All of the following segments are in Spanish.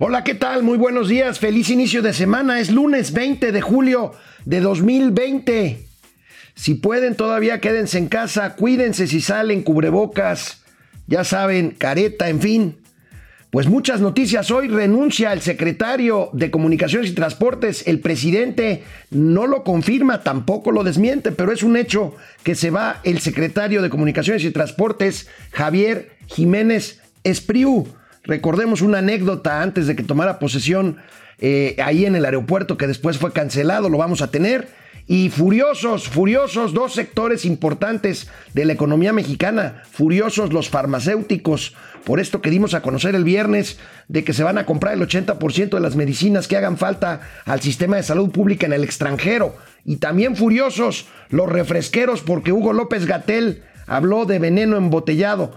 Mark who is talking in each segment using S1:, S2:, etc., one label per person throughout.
S1: Hola, ¿qué tal? Muy buenos días, feliz inicio de semana. Es lunes 20 de julio de 2020. Si pueden, todavía quédense en casa, cuídense si salen, cubrebocas, ya saben, careta, en fin. Pues muchas noticias hoy. Renuncia el secretario de Comunicaciones y Transportes. El presidente no lo confirma, tampoco lo desmiente, pero es un hecho que se va el secretario de Comunicaciones y Transportes, Javier Jiménez Espriu. Recordemos una anécdota antes de que tomara posesión eh, ahí en el aeropuerto que después fue cancelado, lo vamos a tener. Y furiosos, furiosos, dos sectores importantes de la economía mexicana, furiosos los farmacéuticos, por esto que dimos a conocer el viernes de que se van a comprar el 80% de las medicinas que hagan falta al sistema de salud pública en el extranjero. Y también furiosos los refresqueros porque Hugo López Gatel habló de veneno embotellado.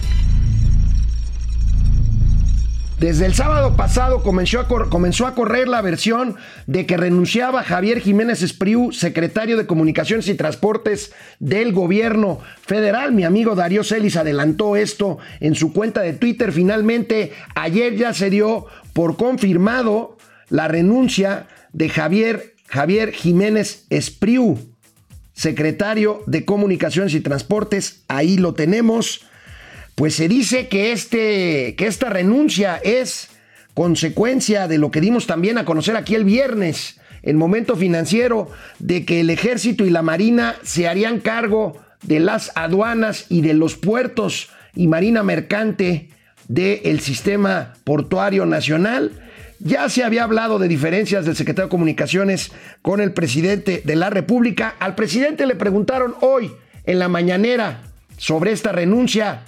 S1: Desde el sábado pasado comenzó a, comenzó a, correr la versión de que renunciaba Javier Jiménez Espriu, secretario de Comunicaciones y Transportes del gobierno federal. Mi amigo Darío Celis adelantó esto en su cuenta de Twitter. Finalmente, ayer ya se dio por confirmado la renuncia de Javier, Javier Jiménez Espriu, secretario de Comunicaciones y Transportes. Ahí lo tenemos pues se dice que, este, que esta renuncia es consecuencia de lo que dimos también a conocer aquí el viernes, en momento financiero, de que el ejército y la marina se harían cargo de las aduanas y de los puertos y marina mercante del sistema portuario nacional. Ya se había hablado de diferencias del secretario de Comunicaciones con el presidente de la República. Al presidente le preguntaron hoy en la mañanera sobre esta renuncia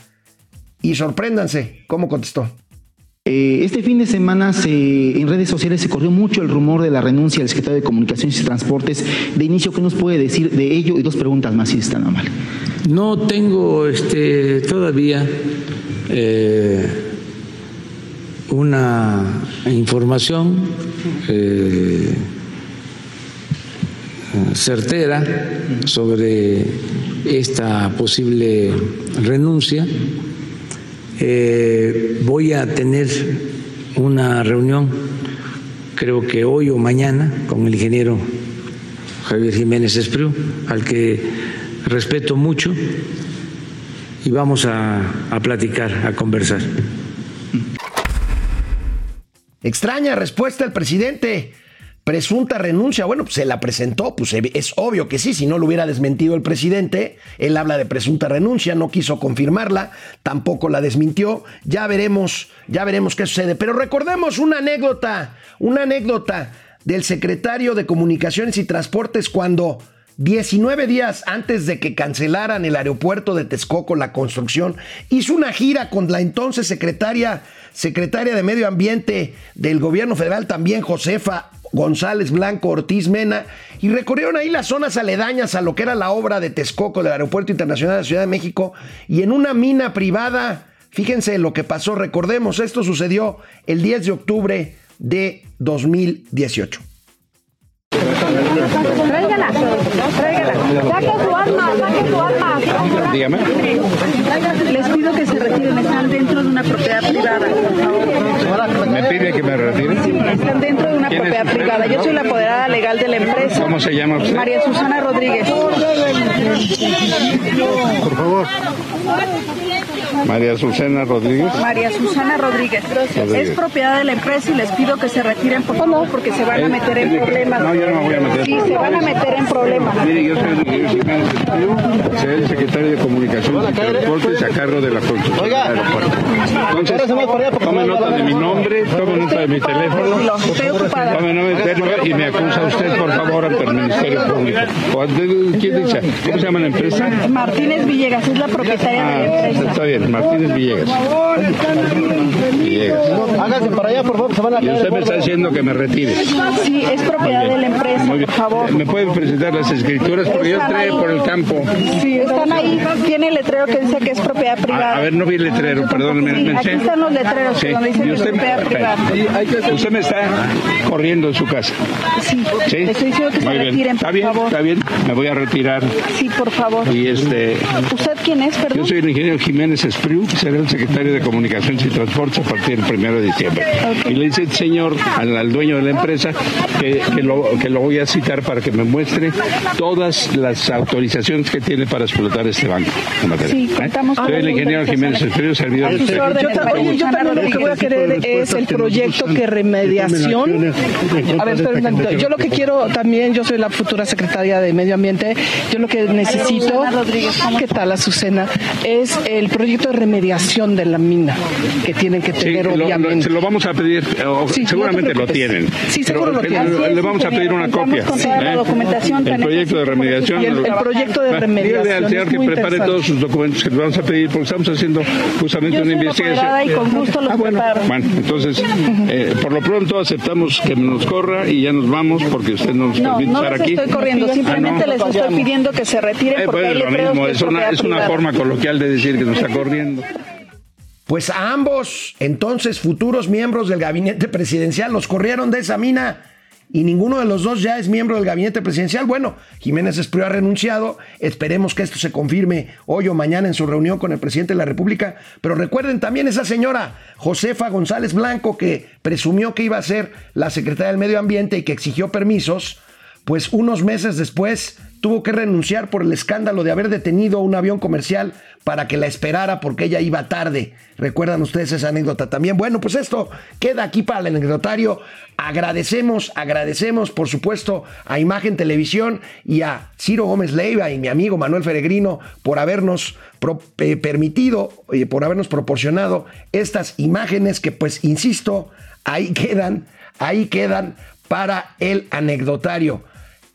S1: y sorpréndanse cómo contestó.
S2: Eh, este fin de semana se, en redes sociales se corrió mucho el rumor de la renuncia del secretario de Comunicaciones y Transportes. De inicio, ¿qué nos puede decir de ello? Y dos preguntas más, si están mal.
S3: No tengo este, todavía eh, una información eh, certera sobre esta posible renuncia. Eh, voy a tener una reunión, creo que hoy o mañana, con el ingeniero Javier Jiménez Espriu, al que respeto mucho, y vamos a, a platicar, a conversar.
S1: Extraña respuesta del presidente presunta renuncia. Bueno, pues se la presentó, pues es obvio que sí, si no lo hubiera desmentido el presidente, él habla de presunta renuncia, no quiso confirmarla, tampoco la desmintió. Ya veremos, ya veremos qué sucede. Pero recordemos una anécdota, una anécdota del secretario de Comunicaciones y Transportes cuando 19 días antes de que cancelaran el aeropuerto de Texcoco, la construcción, hizo una gira con la entonces secretaria, secretaria de Medio Ambiente del gobierno federal, también Josefa González Blanco Ortiz Mena, y recorrieron ahí las zonas aledañas a lo que era la obra de Texcoco del Aeropuerto Internacional de la Ciudad de México, y en una mina privada, fíjense lo que pasó, recordemos, esto sucedió el 10 de octubre de 2018.
S4: Tráigala, tráigala. Saque arma, arma.
S5: Dígame.
S4: Les pido que se retiren, están dentro de una propiedad privada, por favor.
S5: ¿Me pide que me retire?
S4: Están dentro de una
S5: ¿Quién es
S4: propiedad privada. Yo soy la apoderada legal de la empresa.
S5: ¿Cómo se llama usted?
S4: María Susana Rodríguez.
S5: Por favor. María Susana Rodríguez.
S4: María Susana Rodríguez.
S5: Rodríguez.
S4: Es propiedad de la empresa y les pido que se retiren, por favor, porque se van a meter en problemas.
S5: No, yo no me voy a meter.
S4: Sí, se van a meter en problemas.
S5: Mire, yo soy el soy secretario de Comunicaciones y Transportes a cargo de la construcción del aeropuerto. Entonces, tome nota de mi nombre, tome nota de mi teléfono, tome nota de mi y me acusa usted, por favor, ante el Ministerio Público. ¿O ante- ¿Quién dice? ¿Cómo se llama la empresa?
S4: Martínez Villegas es la propietaria de la
S5: Ah,
S4: empresa.
S5: está bien, Martínez Villegas.
S2: Háganse para allá, por favor, se van a
S5: Y usted me está diciendo que me retire.
S4: Sí, es propiedad de la empresa, por favor.
S5: ¿Me puede presentar las escrituras? Porque yo entré por el campo.
S4: Sí, están ahí. Tiene el letrero que dice que es propiedad privada.
S5: A, ver, no vi el letrero, perdóneme.
S4: Sí,
S5: me
S4: aquí están los letreros
S5: Sí.
S4: donde dice
S5: Y
S4: que es
S5: usted,
S4: propiedad privada.
S5: usted me está corriendo en su casa.
S4: Sí, estoy diciendo que se
S5: bien.
S4: retiren,
S5: Está
S4: por
S5: bien,
S4: favor.
S5: está bien. Me voy a retirar.
S4: Sí, por favor.
S5: Y este,
S4: ¿Usted quién es, perdón?
S5: yo soy el ingeniero Jiménez Espriu, seré el secretario de Comunicaciones y Transportes a partir del primero de diciembre. Y le dice el señor al, al dueño de la empresa que, que lo, que lo voy a citar para que me muestre todas las autorizaciones que tiene para explotar este banco. en.
S4: Sí, contamos con
S5: Soy el ingeniero Jiménez Espriu, servidor de usted.
S6: Yo, también lo que voy a querer es el proyecto que remediación. A ver, espera un tantito. Yo lo que quiero también, yo soy la futura secretaria de Medio Ambiente, yo lo que necesito, ¿qué tal Azucena? Es el proyecto de remediación de la mina que tienen que
S5: Sí,
S6: tener,
S5: lo, lo-
S6: obviamente.
S5: se lo vamos a pedir, eh, o
S6: Sí, no te
S5: seguramente lo
S6: preocupes.
S5: tienen.
S6: Sí, seguro
S5: Pero,
S6: lo tienen.
S5: Le,
S4: es,
S5: vamos a pedir una copia.
S4: con toda la
S5: ¿eh?
S4: documentación
S5: El proyecto de remediación.
S6: Y el- el proyecto de
S5: Bueno,
S6: remediación
S5: dígale al señor que prepare todos sus documentos que le vamos a pedir, porque estamos haciendo justamente
S4: Yo
S5: una investigación.
S4: y con gusto los
S5: Ah, bueno.
S4: preparo.
S5: Bueno, entonces, eh, por lo pronto aceptamos que nos corra y ya nos vamos porque usted no nos
S4: No,
S5: permite
S4: no
S5: estar aquí.
S4: estoy corriendo,
S5: Ah,
S4: simplemente
S5: no.
S4: les estoy pidiendo que se retiren
S5: Eh,
S4: porque
S5: pues es lo mismo, es una, es una forma coloquial de decir que nos está corriendo.
S1: Pues a ambos, entonces futuros miembros del gabinete presidencial, los corrieron de esa mina y ninguno de los dos ya es miembro del gabinete presidencial. Bueno, Jiménez Espriu ha renunciado. Esperemos que esto se confirme hoy o mañana en su reunión con el presidente de la República. Pero recuerden también esa señora Josefa González Blanco que presumió que iba a ser la secretaria del Medio Ambiente y que exigió permisos. Pues unos meses después tuvo que renunciar por el escándalo de haber detenido un avión comercial para que la esperara porque ella iba tarde. ¿Recuerdan ustedes esa anécdota también? Bueno, pues esto queda aquí para el anecdotario. Agradecemos, agradecemos por supuesto a Imagen Televisión y a Ciro Gómez Leiva y mi amigo Manuel Feregrino por habernos eh, permitido, eh, por habernos proporcionado estas imágenes que pues, insisto, ahí quedan, ahí quedan para el anecdotario.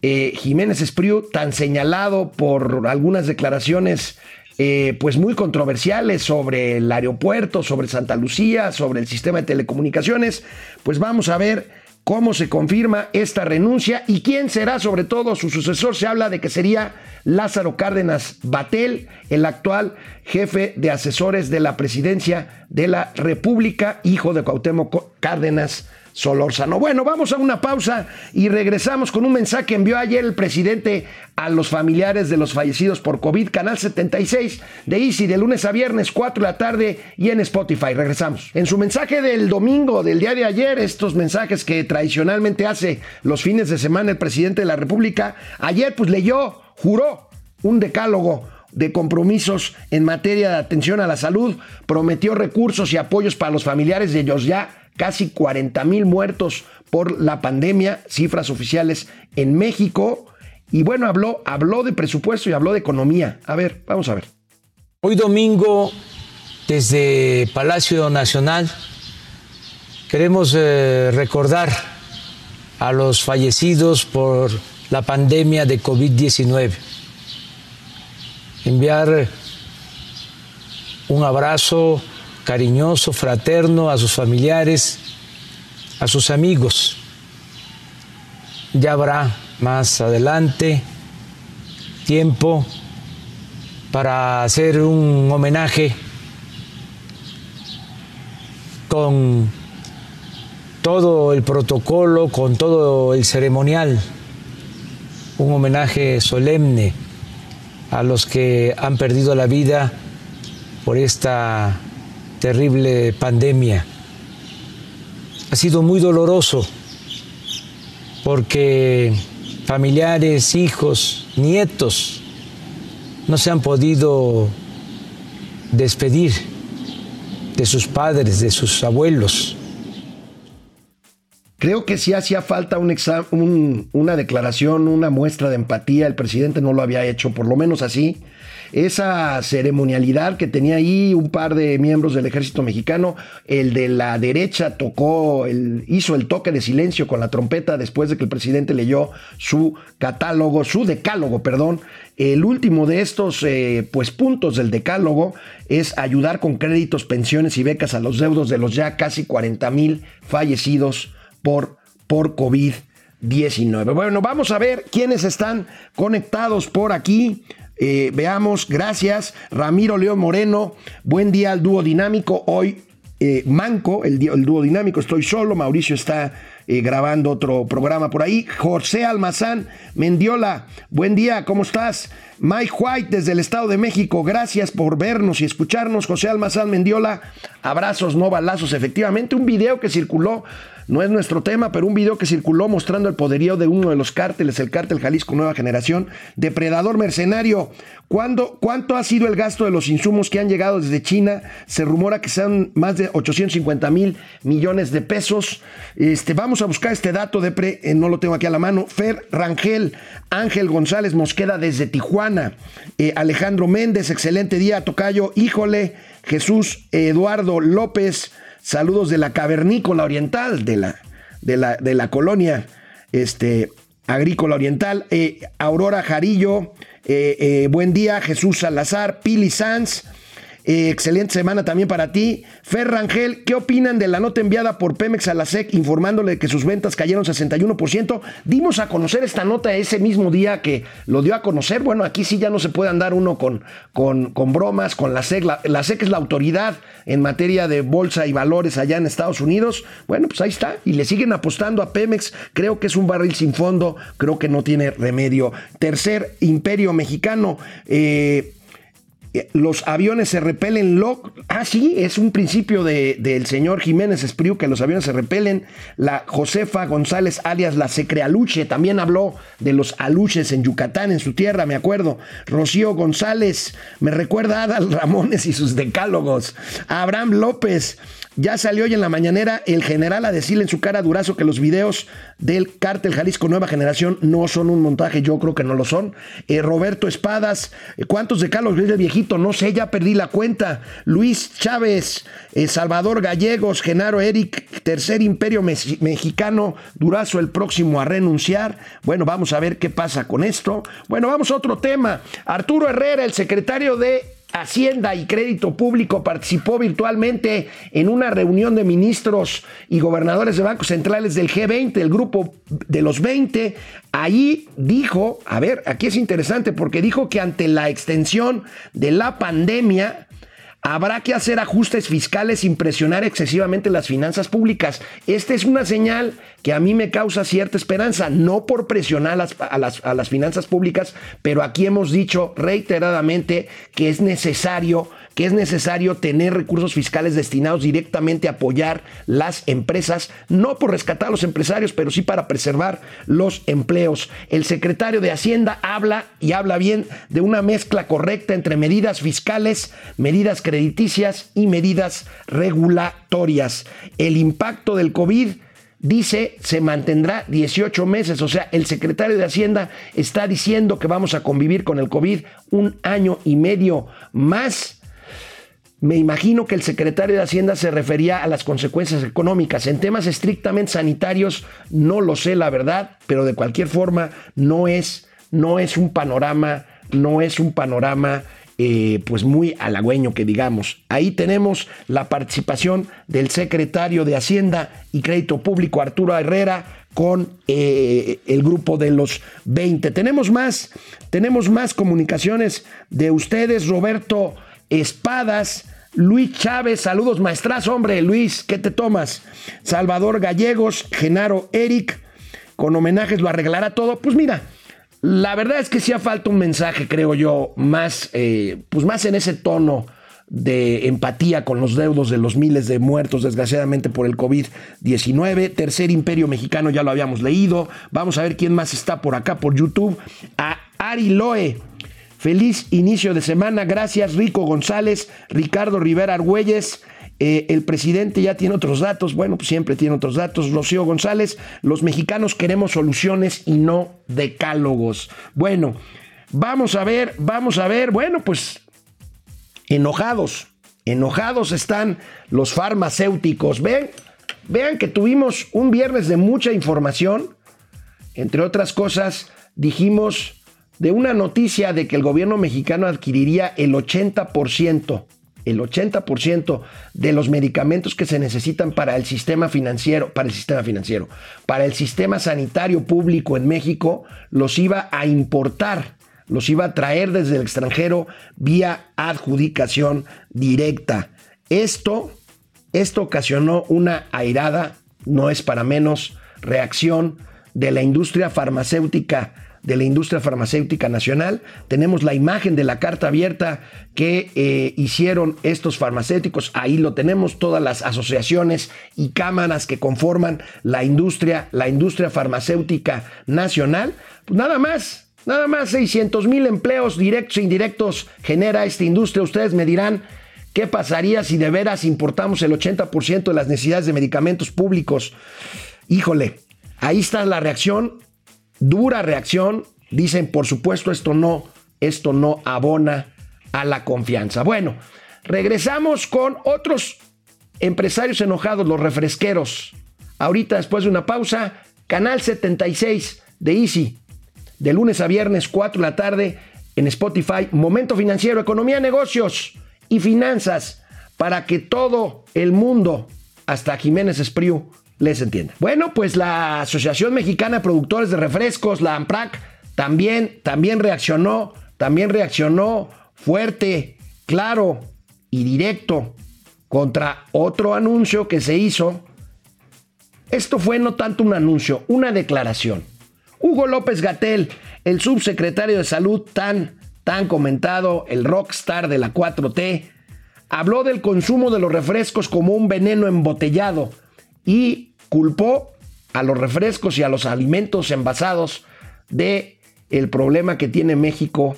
S1: Eh, Jiménez Espriu, tan señalado por algunas declaraciones eh, pues muy controversiales sobre el aeropuerto, sobre Santa Lucía, sobre el sistema de telecomunicaciones, pues vamos a ver cómo se confirma esta renuncia y quién será sobre todo su sucesor. Se habla de que sería Lázaro Cárdenas Batel, el actual jefe de asesores de la presidencia de la República, hijo de Cuauhtémoc Cárdenas Solórzano. Bueno, vamos a una pausa y regresamos con un mensaje que envió ayer el presidente a los familiares de los fallecidos por COVID, Canal 76 de Easy, de lunes a viernes, 4 de la tarde y en Spotify. Regresamos. En su mensaje del domingo, del día de ayer, estos mensajes que tradicionalmente hace los fines de semana el presidente de la República, ayer pues leyó, juró un decálogo de compromisos en materia de atención a la salud, prometió recursos y apoyos para los familiares de ellos ya casi 40 mil muertos por la pandemia, cifras oficiales en México. Y bueno, habló, habló de presupuesto y habló de economía. A ver, vamos a ver.
S3: Hoy domingo, desde Palacio Nacional, queremos eh, recordar a los fallecidos por la pandemia de COVID-19. Enviar un abrazo cariñoso, fraterno a sus familiares, a sus amigos. Ya habrá más adelante tiempo para hacer un homenaje con todo el protocolo, con todo el ceremonial, un homenaje solemne a los que han perdido la vida por esta terrible pandemia. Ha sido muy doloroso porque familiares, hijos, nietos no se han podido despedir de sus padres, de sus abuelos.
S1: Creo que sí hacía falta una declaración, una muestra de empatía. El presidente no lo había hecho, por lo menos así. Esa ceremonialidad que tenía ahí un par de miembros del ejército mexicano. El de la derecha tocó, hizo el toque de silencio con la trompeta después de que el presidente leyó su catálogo, su decálogo, perdón. El último de estos eh, pues, puntos del decálogo es ayudar con créditos, pensiones y becas a los deudos de los ya casi 40 mil fallecidos por, por COVID. 19. Bueno, vamos a ver quiénes están conectados por aquí. Eh, veamos, gracias. Ramiro León Moreno, buen día al dúo dinámico. Hoy eh, Manco, el, dúo dinámico, estoy solo. Mauricio está eh, grabando otro programa por ahí. José Almazán Mendiola, buen día, ¿cómo estás? Mike White desde el Estado de México, gracias por vernos y escucharnos. José Almazán Mendiola, abrazos, no balazos. Efectivamente, un video que circuló no es nuestro tema, pero un video que circuló mostrando el poderío de uno de los cárteles, el cártel Jalisco Nueva Generación, depredador mercenario. ¿Cuándo, ¿Cuánto ha sido el gasto de los insumos que han llegado desde China? Se rumora que sean más de 850 mil millones de pesos. Este, vamos a buscar este dato, de pre, eh, no lo tengo aquí a la mano. Fer Rangel, Ángel González Mosqueda desde Tijuana, eh, Alejandro Méndez, excelente día, Tocayo, híjole, Jesús Eduardo López. Saludos de la cavernícola oriental, de la, de la, de la colonia este, agrícola oriental. Eh, Aurora Jarillo, eh, eh, buen día. Jesús Salazar, Pili Sanz. Excelente semana también para ti. Fer Rangel, ¿qué opinan de la nota enviada por Pemex a la SEC informándole que sus ventas cayeron 61%? Dimos a conocer esta nota ese mismo día que lo dio a conocer. Bueno, aquí sí ya no se puede andar uno con, con, bromas, con la SEC. La, la, SEC es la autoridad en materia de bolsa y valores allá en Estados Unidos. Bueno, pues ahí está. Y le siguen apostando a Pemex. Creo que es un barril sin fondo. Creo que no tiene remedio. Tercer imperio mexicano. Eh, los aviones se repelen. Lo, ah, sí, es un principio del de, señor Jiménez Espriu que los aviones se repelen. La Josefa González, alias la Secrealuche, también habló de los aluches en Yucatán, en su tierra, me acuerdo. Rocío González, me recuerda a Adal Ramones y sus decálogos. Abraham López, ya salió hoy en la mañanera el general a decirle en su cara Durazo que los videos del cártel Jalisco Nueva Generación no son un montaje, yo creo que no lo son. Eh, Roberto Espadas, ¿cuántos decálogos ves de viejito? No sé, ya perdí la cuenta. Luis Chávez, eh, Salvador Gallegos, Genaro Eric, Tercer Imperio Mexicano, Durazo el próximo a renunciar. Bueno, vamos a ver qué pasa con esto. Bueno, vamos a otro tema. Arturo Herrera, el secretario de Hacienda y Crédito Público participó virtualmente en una reunión de ministros y gobernadores de bancos centrales del G20, el grupo de los 20. Allí dijo, a ver, aquí es interesante porque dijo que ante la extensión de la pandemia, Habrá que hacer ajustes fiscales sin presionar excesivamente las finanzas públicas. Esta es una señal que a mí me causa cierta esperanza, no por presionar a las, a las, a las finanzas públicas, pero aquí hemos dicho reiteradamente que es necesario que es necesario tener recursos fiscales destinados directamente a apoyar las empresas, no por rescatar a los empresarios, pero sí para preservar los empleos. El secretario de Hacienda habla y habla bien de una mezcla correcta entre medidas fiscales, medidas crediticias y medidas regulatorias. El impacto del COVID dice se mantendrá 18 meses. O sea, el secretario de Hacienda está diciendo que vamos a convivir con el COVID un año y medio más. Me imagino que el secretario de Hacienda se refería a las consecuencias económicas. En temas estrictamente sanitarios, no lo sé, la verdad, pero de cualquier forma no es, no es un panorama, no es un panorama eh, pues muy halagüeño que digamos. Ahí tenemos la participación del secretario de Hacienda y Crédito Público, Arturo Herrera, con eh, el grupo de los 20. Tenemos más, tenemos más comunicaciones de ustedes, Roberto. Espadas, Luis Chávez, saludos maestras, hombre, Luis, ¿qué te tomas? Salvador Gallegos, Genaro Eric, con homenajes lo arreglará todo. Pues mira, la verdad es que sí ha falta un mensaje, creo yo, más, eh, pues más en ese tono de empatía con los deudos de los miles de muertos desgraciadamente por el COVID-19. Tercer Imperio Mexicano ya lo habíamos leído. Vamos a ver quién más está por acá por YouTube. A Ari Loe. Feliz inicio de semana. Gracias, Rico González, Ricardo Rivera Argüelles. Eh, el presidente ya tiene otros datos. Bueno, pues siempre tiene otros datos. Rocío González, los mexicanos queremos soluciones y no decálogos. Bueno, Vamos a ver, vamos a ver. Bueno, pues enojados, enojados están los farmacéuticos. Ven, vean que tuvimos un viernes de mucha información. Entre otras cosas, dijimos de una noticia de que el gobierno mexicano adquiriría el 80%, el 80% de los medicamentos que se necesitan para el sistema financiero, para el sistema financiero, para el sistema sanitario público en México, los iba a importar, los iba a traer desde el extranjero vía adjudicación directa. Esto, esto ocasionó una airada, no es para menos, reacción de la industria farmacéutica de la industria farmacéutica nacional. Tenemos la imagen de la carta abierta que eh, hicieron estos farmacéuticos. Ahí lo tenemos, todas las asociaciones y cámaras que conforman la industria, la industria farmacéutica nacional. Nada más, nada más 600 mil empleos directos e indirectos genera esta industria. Ustedes me dirán, ¿Qué pasaría si de veras importamos el 80% de las necesidades de medicamentos públicos? Híjole, ahí está la reacción dura reacción. Dicen, por supuesto, esto no, esto no abona a la confianza. Bueno, regresamos con otros empresarios enojados, los refresqueros. Ahorita, después de una pausa, Canal 76 de Easy, de lunes a viernes, 4 de la tarde, en Spotify, Momento Financiero, Economía, Negocios y Finanzas, para que todo el mundo, hasta Jiménez Espriu, les entienda. Bueno, pues la Asociación Mexicana de Productores de Refrescos, la AMPRAC, también, también reaccionó, también reaccionó fuerte, claro y directo contra otro anuncio que se hizo. Esto fue no tanto un anuncio, una declaración. Hugo López Gatel, el subsecretario de Salud tan, tan comentado, el rockstar de la 4T, habló del consumo de los refrescos como un veneno embotellado y culpó a los refrescos y a los alimentos envasados de el problema que tiene México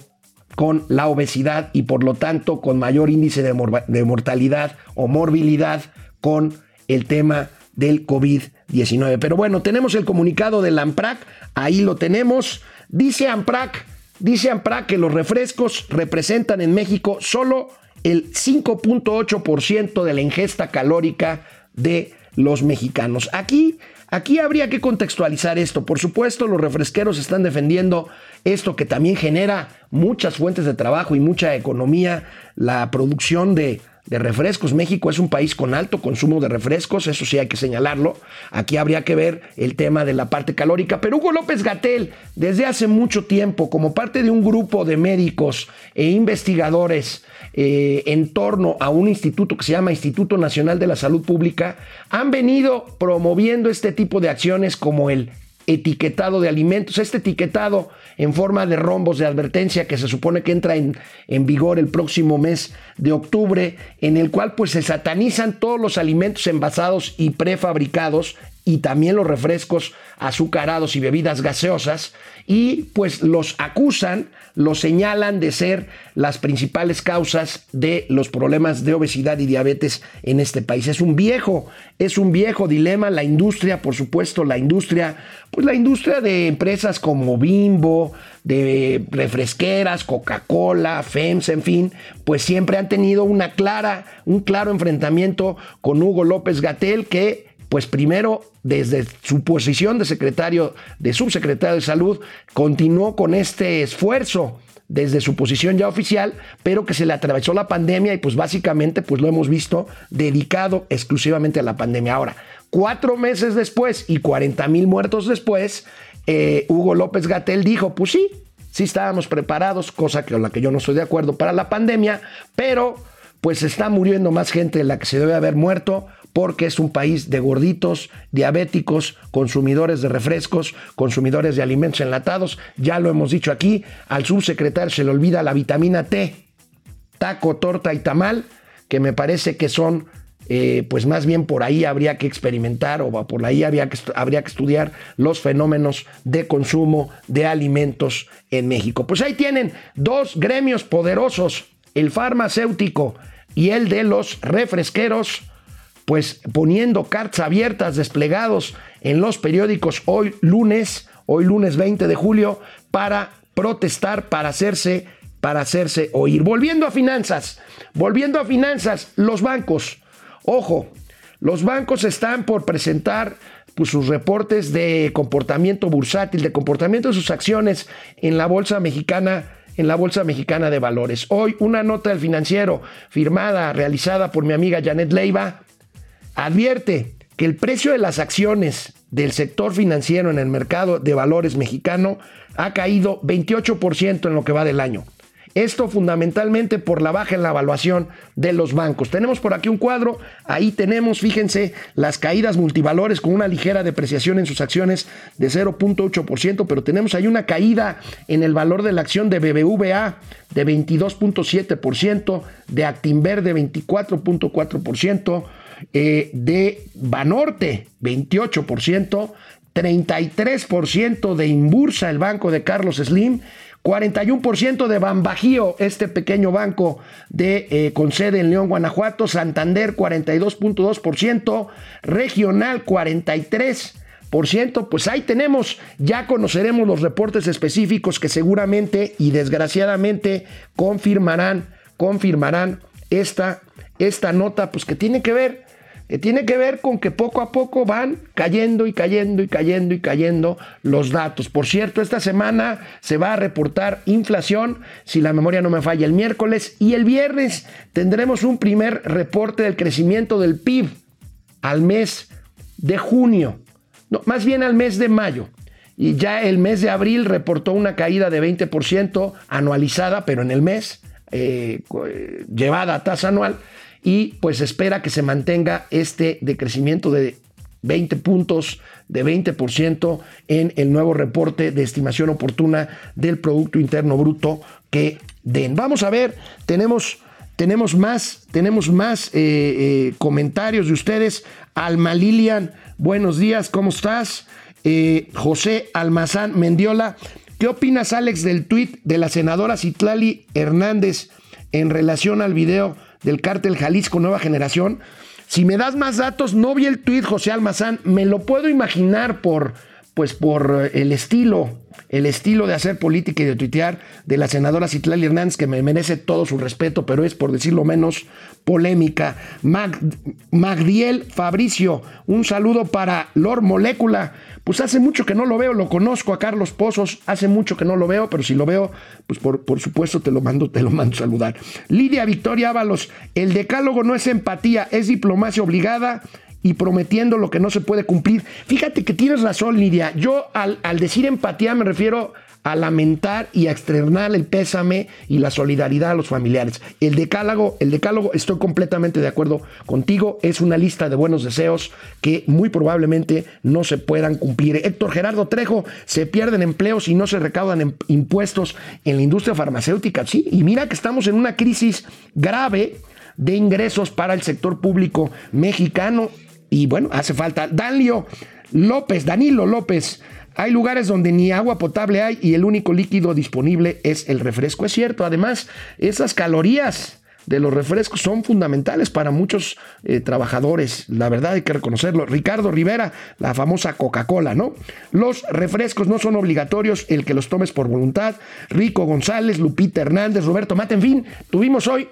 S1: con la obesidad y por lo tanto con mayor índice de, de mortalidad o morbilidad con el tema del COVID-19. Pero bueno, tenemos el comunicado del AMPRAC, ahí lo tenemos. Dice AMPRAC, dice AMPRAC que los refrescos representan en México solo el 5.8% de la ingesta calórica de los mexicanos. Aquí, aquí habría que contextualizar esto. Por supuesto, los refresqueros están defendiendo esto que también genera muchas fuentes de trabajo y mucha economía, la producción de, de refrescos. México es un país con alto consumo de refrescos, eso sí hay que señalarlo. Aquí habría que ver el tema de la parte calórica. Pero Hugo López Gatel, desde hace mucho tiempo, como parte de un grupo de médicos e investigadores, eh, en torno a un instituto que se llama Instituto Nacional de la Salud Pública, han venido promoviendo este tipo de acciones como el etiquetado de alimentos. Este etiquetado en forma de rombos de advertencia que se supone que entra en, en, vigor el próximo mes de octubre, en el cual pues se satanizan todos los alimentos envasados y prefabricados y también los refrescos azucarados y bebidas gaseosas y pues los acusan, los señalan de ser las principales causas de los problemas de obesidad y diabetes en este país. Es un viejo, es un viejo dilema la industria, por supuesto, la industria, pues la industria de empresas como Bimbo, de refresqueras, Coca-Cola, FEMS, en fin, pues siempre han tenido una clara, un claro enfrentamiento con Hugo López Gatel que pues primero desde su posición de secretario, de subsecretario de salud, continuó con este esfuerzo desde su posición ya oficial, pero que se le atravesó la pandemia y pues básicamente pues lo hemos visto dedicado exclusivamente a la pandemia. Ahora, cuatro meses después y 40 mil muertos después, eh, Hugo López Gatel dijo, pues sí, sí estábamos preparados, cosa con la que yo no estoy de acuerdo para la pandemia, pero pues está muriendo más gente de la que se debe haber muerto porque es un país de gorditos, diabéticos, consumidores de refrescos, consumidores de alimentos enlatados. Ya lo hemos dicho aquí, al subsecretario se le olvida la vitamina T, taco, torta y tamal, que me parece que son, eh, pues más bien por ahí habría que experimentar o por ahí habría que, habría que estudiar los fenómenos de consumo de alimentos en México. Pues ahí tienen dos gremios poderosos, el farmacéutico y el de los refresqueros pues poniendo cartas abiertas desplegados en los periódicos hoy lunes, hoy lunes 20 de julio, para protestar para hacerse para hacerse oír. Volviendo a finanzas, volviendo a finanzas, los bancos. Ojo, los bancos están por presentar pues, sus reportes de comportamiento bursátil, de comportamiento de sus acciones en la bolsa mexicana en la Bolsa Mexicana de Valores. Hoy una nota del financiero firmada, realizada por mi amiga Janet Leiva, advierte que el precio de las acciones del sector financiero en el mercado de valores mexicano ha caído 28% en lo que va del año. Esto fundamentalmente por la baja en la evaluación de los bancos. Tenemos por aquí un cuadro, ahí tenemos, fíjense, las caídas multivalores con una ligera depreciación en sus acciones de 0.8%, pero tenemos ahí una caída en el valor de la acción de BBVA de 22.7%, de Actinver de 24.4%, eh, de Banorte 28%, 33% de Imbursa, el banco de Carlos Slim, 41% de Bambajío, este pequeño banco de, eh, con sede en León, Guanajuato, Santander 42.2%, Regional 43%, pues ahí tenemos, ya conoceremos los reportes específicos que seguramente y desgraciadamente confirmarán, confirmarán esta, esta nota, pues que tiene que ver que tiene que ver con que poco a poco van cayendo y cayendo y cayendo y cayendo los datos. Por cierto, esta semana se va a reportar inflación, si la memoria no me falla, el miércoles y el viernes tendremos un primer reporte del crecimiento del PIB al mes de junio, no, más bien al mes de mayo. Y ya el mes de abril reportó una caída de 20% anualizada, pero en el mes, eh, llevada a tasa anual y pues espera que se mantenga este decrecimiento de 20 puntos, de 20% en el nuevo reporte de estimación oportuna del Producto Interno Bruto que den. Vamos a ver, tenemos, tenemos más, tenemos más eh, eh, comentarios de ustedes. Alma Lilian, buenos días, ¿cómo estás? Eh, José Almazán Mendiola, ¿qué opinas Alex del tuit de la senadora Citlali Hernández en relación al video? Del cártel Jalisco Nueva Generación. Si me das más datos, no vi el tuit José Almazán, me lo puedo imaginar por, pues por eh, el estilo, el estilo de hacer política y de tuitear de la senadora Citlali Hernández, que me merece todo su respeto, pero es por decirlo menos polémica. Magdiel Fabricio, un saludo para Lord Molécula. Pues hace mucho que no lo veo, lo conozco a Carlos Pozos, hace mucho que no lo veo, pero si lo veo, pues por, por supuesto te lo mando, te lo mando saludar. Lidia Victoria Ábalos, el decálogo no es empatía, es diplomacia obligada y prometiendo lo que no se puede cumplir. Fíjate que tienes razón, Lidia. Yo al, al decir empatía me refiero a lamentar y a externar el pésame y la solidaridad a los familiares. El decálogo, el decálogo, estoy completamente de acuerdo contigo, es una lista de buenos deseos que muy probablemente no se puedan cumplir. Héctor Gerardo Trejo, se pierden empleos y no se recaudan impuestos en la industria farmacéutica, sí, y mira que estamos en una crisis grave de ingresos para el sector público mexicano y bueno, hace falta. Danlio López, Danilo López, hay lugares donde ni agua potable hay y el único líquido disponible es el refresco. Es cierto, además, esas calorías de los refrescos son fundamentales para muchos eh, trabajadores. La verdad hay que reconocerlo. Ricardo Rivera, la famosa Coca-Cola, ¿no? Los refrescos no son obligatorios el que los tomes por voluntad. Rico González, Lupita Hernández, Roberto Mate, en fin, tuvimos hoy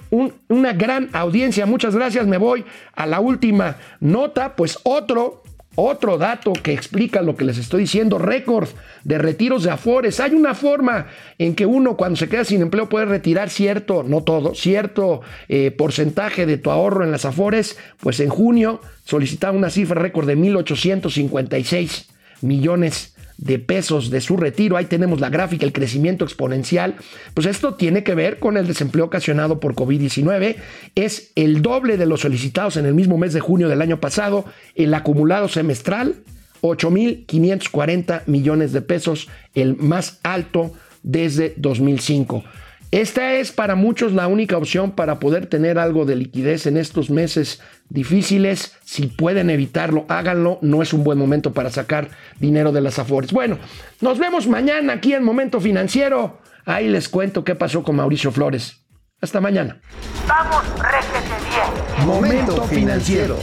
S1: una gran audiencia. Muchas gracias. Me voy a la última nota, pues otro otro dato que explica lo que les estoy diciendo, récord de retiros de afores. Hay una forma en que uno cuando se queda sin empleo puede retirar cierto, no todo, cierto eh, porcentaje de tu ahorro en las afores. Pues en junio solicitaba una cifra récord de 1.856 millones de pesos de su retiro. Ahí tenemos la gráfica, el crecimiento exponencial. Pues esto tiene que ver con el desempleo ocasionado por COVID-19. Es el doble de los solicitados en el mismo mes de junio del año pasado. El acumulado semestral, 8.540 millones de pesos, el más alto desde 2005. Esta es para muchos la única opción para poder tener algo de liquidez en estos meses difíciles. Si pueden evitarlo, háganlo. No es un buen momento para sacar dinero de las afores. Bueno, nos vemos mañana aquí en Momento Financiero. Ahí les cuento qué pasó con Mauricio Flores. Hasta mañana.
S7: Vamos, réjete bien.
S1: Momento Financiero.